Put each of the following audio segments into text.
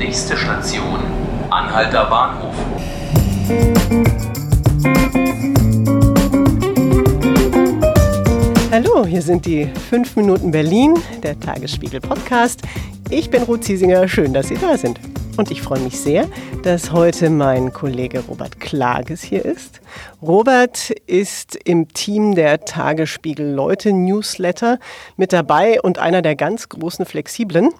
Nächste Station, Anhalter Bahnhof. Hallo, hier sind die 5 Minuten Berlin, der Tagesspiegel Podcast. Ich bin Ruth Ziesinger, schön, dass Sie da sind. Und ich freue mich sehr, dass heute mein Kollege Robert Klages hier ist. Robert ist im Team der Tagesspiegel Leute Newsletter mit dabei und einer der ganz großen Flexiblen.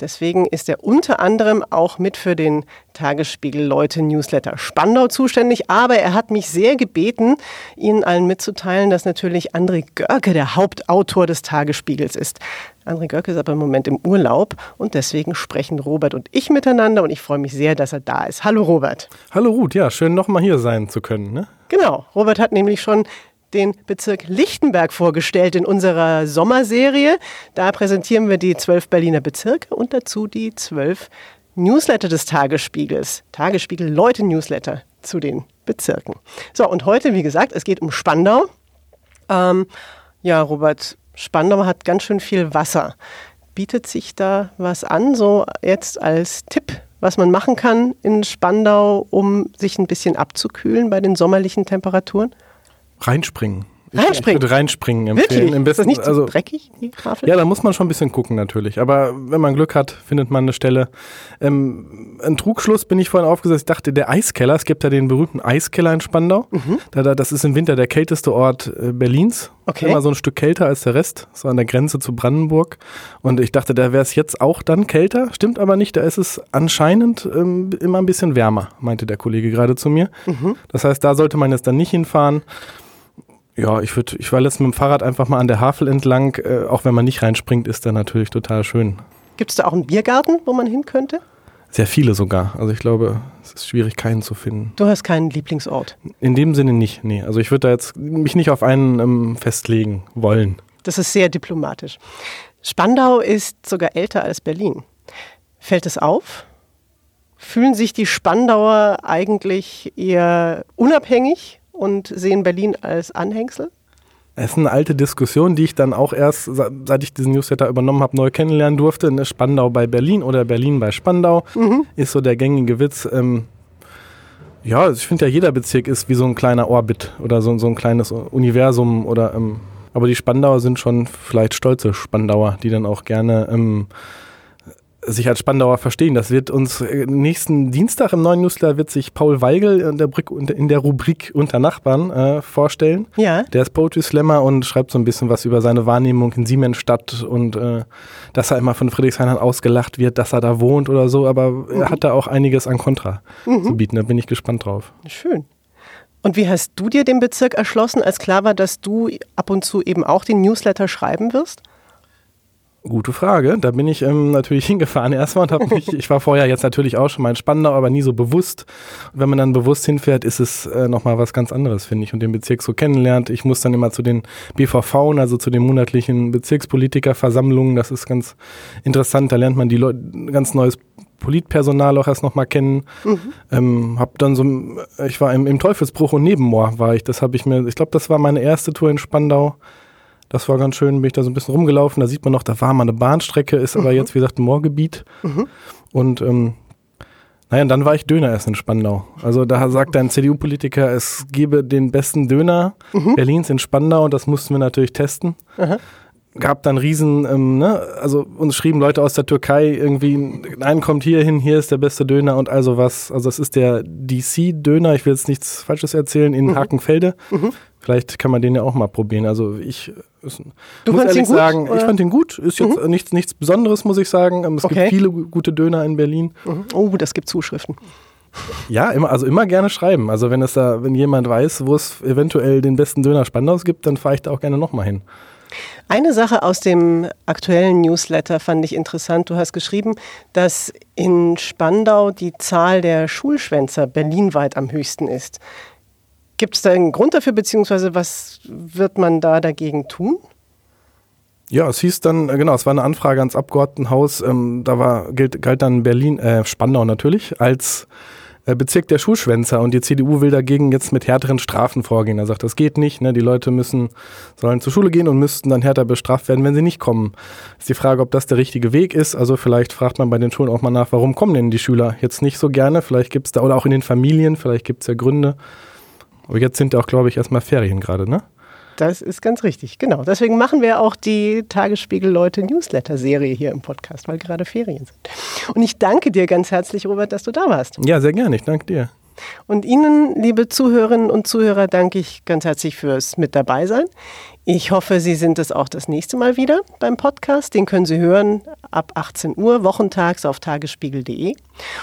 Deswegen ist er unter anderem auch mit für den Tagesspiegel Leute Newsletter Spandau zuständig. Aber er hat mich sehr gebeten, Ihnen allen mitzuteilen, dass natürlich André Görke der Hauptautor des Tagesspiegels ist. André Görke ist aber im Moment im Urlaub und deswegen sprechen Robert und ich miteinander und ich freue mich sehr, dass er da ist. Hallo Robert. Hallo Ruth, ja, schön nochmal hier sein zu können. Ne? Genau, Robert hat nämlich schon den Bezirk Lichtenberg vorgestellt in unserer Sommerserie. Da präsentieren wir die zwölf Berliner Bezirke und dazu die zwölf Newsletter des Tagesspiegels. Tagesspiegel Leute Newsletter zu den Bezirken. So, und heute, wie gesagt, es geht um Spandau. Ähm, ja, Robert, Spandau hat ganz schön viel Wasser. Bietet sich da was an, so jetzt als Tipp, was man machen kann in Spandau, um sich ein bisschen abzukühlen bei den sommerlichen Temperaturen? Reinspringen. Reinspringen? Ich würde reinspringen empfehlen. Wirklich? Im ist das besten, nicht so also, dreckig, die Havel? ja, da muss man schon ein bisschen gucken natürlich. Aber wenn man Glück hat, findet man eine Stelle. Ähm, ein Trugschluss bin ich vorhin aufgesetzt. Ich dachte, der Eiskeller, es gibt ja den berühmten Eiskeller in Spandau. Mhm. Da, da, das ist im Winter der kälteste Ort äh, Berlins. Okay. Immer so ein Stück kälter als der Rest, so an der Grenze zu Brandenburg. Und ich dachte, da wäre es jetzt auch dann kälter. Stimmt aber nicht, da ist es anscheinend ähm, immer ein bisschen wärmer, meinte der Kollege gerade zu mir. Mhm. Das heißt, da sollte man jetzt dann nicht hinfahren. Ja, ich würde, ich war letztens mit dem Fahrrad einfach mal an der Havel entlang. Äh, auch wenn man nicht reinspringt, ist da natürlich total schön. Gibt es da auch einen Biergarten, wo man hin könnte? Sehr viele sogar. Also ich glaube, es ist schwierig, keinen zu finden. Du hast keinen Lieblingsort. In dem Sinne nicht, nee. Also ich würde da jetzt mich nicht auf einen ähm, festlegen wollen. Das ist sehr diplomatisch. Spandau ist sogar älter als Berlin. Fällt es auf? Fühlen sich die Spandauer eigentlich eher unabhängig und sehen Berlin als Anhängsel? Es ist eine alte Diskussion, die ich dann auch erst, seit ich diesen Newsletter übernommen habe, neu kennenlernen durfte. Eine Spandau bei Berlin oder Berlin bei Spandau ist so der gängige Witz. Ähm, ja, ich finde ja, jeder Bezirk ist wie so ein kleiner Orbit oder so, so ein kleines Universum oder ähm, aber die Spandauer sind schon vielleicht stolze Spandauer, die dann auch gerne ähm, sich als Spandauer verstehen. Das wird uns äh, nächsten Dienstag im neuen Newsletter wird sich Paul Weigel in der, Brick, in der Rubrik Unter Nachbarn äh, vorstellen. Ja. Der ist Poetry Slammer und schreibt so ein bisschen was über seine Wahrnehmung in Siemensstadt und äh, dass er immer von Friedrichshain ausgelacht wird, dass er da wohnt oder so, aber er hat da auch einiges an Kontra zu bieten. Da bin ich gespannt drauf. Schön. Und wie hast du dir den Bezirk erschlossen, als klar war, dass du ab und zu eben auch den Newsletter schreiben wirst? Gute Frage. Da bin ich ähm, natürlich hingefahren erstmal und habe mich, ich war vorher jetzt natürlich auch schon mal in Spandau, aber nie so bewusst. Und wenn man dann bewusst hinfährt, ist es äh, nochmal was ganz anderes, finde ich, und den Bezirk so kennenlernt. Ich muss dann immer zu den BVV, also zu den monatlichen Bezirkspolitikerversammlungen. Das ist ganz interessant. Da lernt man die Leute, ganz neues Politpersonal auch erst nochmal kennen. Ähm, hab dann so, ich war im, im Teufelsbruch und Nebenmoor war ich. Das habe ich mir, ich glaube, das war meine erste Tour in Spandau. Das war ganz schön, bin ich da so ein bisschen rumgelaufen. Da sieht man noch, da war mal eine Bahnstrecke, ist aber jetzt, wie gesagt, ein Moorgebiet. Und ähm, naja, und dann war ich Döner essen in Spandau. Also da sagt ein CDU-Politiker, es gebe den besten Döner Berlins in Spandau und das mussten wir natürlich testen. Gab dann riesen, ähm, ne, also uns schrieben Leute aus der Türkei irgendwie, nein, kommt hier hin, hier ist der beste Döner und also was. Also es ist der DC-Döner, ich will jetzt nichts Falsches erzählen, in Hakenfelde. Vielleicht kann man den ja auch mal probieren. Also ich ist, Du muss ehrlich ihn gut, sagen, oder? ich fand den gut. Ist jetzt nichts, nichts Besonderes, muss ich sagen. Ähm, Es Okay. gibt viele gu- gute Döner in Berlin. Mhm. Oh, das gibt Zuschriften. Ja, immer, also immer gerne schreiben. Also wenn es da, wenn jemand weiß, wo es eventuell den besten Döner Spandaus gibt, dann fahre ich da auch gerne nochmal hin. Eine Sache aus dem aktuellen Newsletter fand ich interessant. Du hast geschrieben, dass in Spandau die Zahl der Schulschwänzer berlinweit am höchsten ist. Gibt es da einen Grund dafür, beziehungsweise was wird man da dagegen tun? Ja, es hieß dann, äh, genau, es war eine Anfrage ans Abgeordnetenhaus. Ähm, da war, gilt, galt dann Berlin, äh, Spandau natürlich, als Bezirk der Schulschwänzer und die CDU will dagegen jetzt mit härteren Strafen vorgehen. Er sagt, das geht nicht, ne? die Leute müssen, sollen zur Schule gehen und müssten dann härter bestraft werden, wenn sie nicht kommen. Ist die Frage, ob das der richtige Weg ist. Also vielleicht fragt man bei den Schulen auch mal nach, warum kommen denn die Schüler jetzt nicht so gerne? Vielleicht gibt es da, oder auch in den Familien, vielleicht gibt es ja Gründe. Aber jetzt sind ja auch, glaube ich, erstmal Ferien gerade, ne? Das ist ganz richtig, genau. Deswegen machen wir auch die Tagesspiegel-Leute-Newsletter-Serie hier im Podcast, weil gerade Ferien sind. Und ich danke dir ganz herzlich, Robert, dass du da warst. Ja, sehr gerne. Ich danke dir. Und Ihnen, liebe Zuhörerinnen und Zuhörer, danke ich ganz herzlich fürs Mit dabei sein. Ich hoffe, Sie sind es auch das nächste Mal wieder beim Podcast. Den können Sie hören ab 18 Uhr wochentags auf tagesspiegel.de.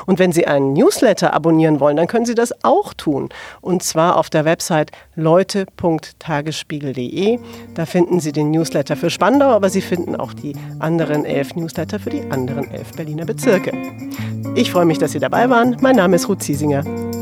Und wenn Sie einen Newsletter abonnieren wollen, dann können Sie das auch tun. Und zwar auf der Website leute.tagesspiegel.de. Da finden Sie den Newsletter für Spandau, aber Sie finden auch die anderen elf Newsletter für die anderen elf Berliner Bezirke. Ich freue mich, dass Sie dabei waren. Mein Name ist Ruth Ziesinger.